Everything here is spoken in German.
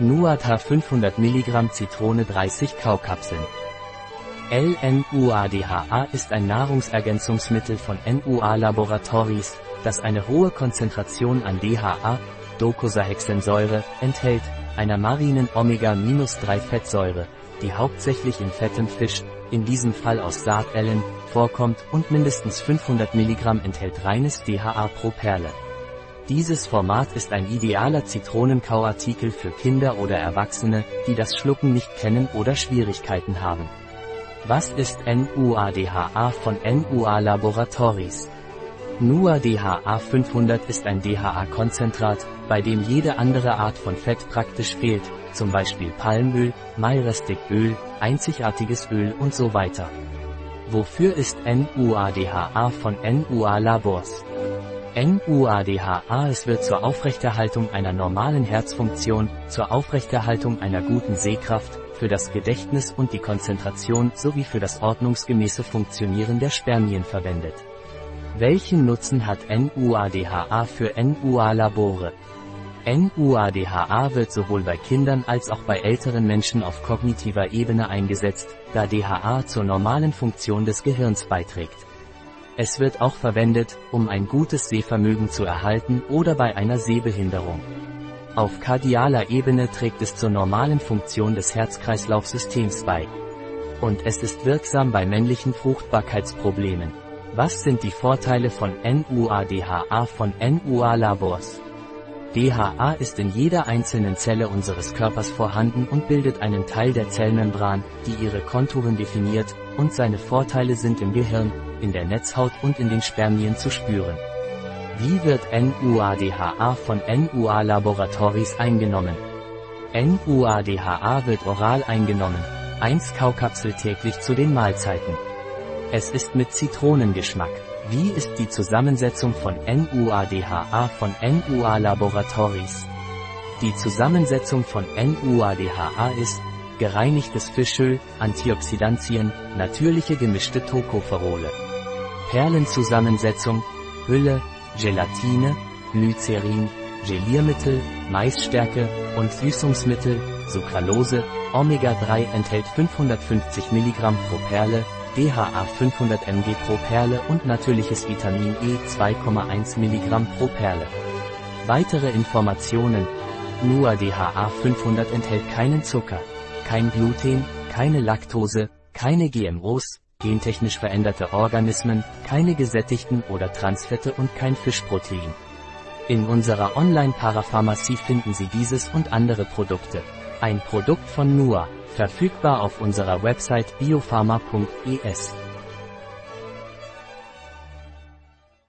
Nuadha 500 mg Zitrone 30 Kaukapseln. LNUADHA ist ein Nahrungsergänzungsmittel von NUA Laboratories, das eine hohe Konzentration an DHA, Docosahexensäure, enthält, einer marinen Omega-3-Fettsäure, die hauptsächlich in fettem Fisch, in diesem Fall aus Sardellen, vorkommt und mindestens 500 mg enthält reines DHA pro Perle. Dieses Format ist ein idealer Zitronenkauartikel für Kinder oder Erwachsene, die das Schlucken nicht kennen oder Schwierigkeiten haben. Was ist NUADHA von NUA Laboratories? NUA-DHA 500 ist ein DHA-Konzentrat, bei dem jede andere Art von Fett praktisch fehlt, zum Beispiel Palmöl, Mairestiköl, einzigartiges Öl und so weiter. Wofür ist NUADHA von NUA Labors? NUADHA es wird zur Aufrechterhaltung einer normalen Herzfunktion, zur Aufrechterhaltung einer guten Sehkraft, für das Gedächtnis und die Konzentration sowie für das ordnungsgemäße Funktionieren der Spermien verwendet. Welchen Nutzen hat NUADHA für NUA-Labore? NUADHA wird sowohl bei Kindern als auch bei älteren Menschen auf kognitiver Ebene eingesetzt, da DHA zur normalen Funktion des Gehirns beiträgt. Es wird auch verwendet, um ein gutes Sehvermögen zu erhalten oder bei einer Sehbehinderung. Auf kardialer Ebene trägt es zur normalen Funktion des Herz-Kreislauf-Systems bei. Und es ist wirksam bei männlichen Fruchtbarkeitsproblemen. Was sind die Vorteile von NUADHA von NUA Labors? DHA ist in jeder einzelnen Zelle unseres Körpers vorhanden und bildet einen Teil der Zellmembran, die ihre Konturen definiert, und seine Vorteile sind im Gehirn, in der Netzhaut und in den Spermien zu spüren. Wie wird NUADHA von NUA Laboratories eingenommen? NUADHA wird oral eingenommen. 1 Kaukapsel täglich zu den Mahlzeiten. Es ist mit Zitronengeschmack. Wie ist die Zusammensetzung von NUADHA von NUA Laboratories? Die Zusammensetzung von NUADHA ist gereinigtes Fischöl, Antioxidantien, natürliche gemischte Tocopherole. Perlenzusammensetzung, Hülle, Gelatine, Glycerin, Geliermittel, Maisstärke und Süßungsmittel, Sucralose, Omega-3 enthält 550 mg pro Perle, DHA 500 mg pro Perle und natürliches Vitamin E 2,1 mg pro Perle. Weitere Informationen Nur DHA 500 enthält keinen Zucker, kein Gluten, keine Laktose, keine GMOs, gentechnisch veränderte Organismen, keine gesättigten oder Transfette und kein Fischprotein. In unserer Online-Parapharmacie finden Sie dieses und andere Produkte. Ein Produkt von NUA. Verfügbar auf unserer Website biopharma.es.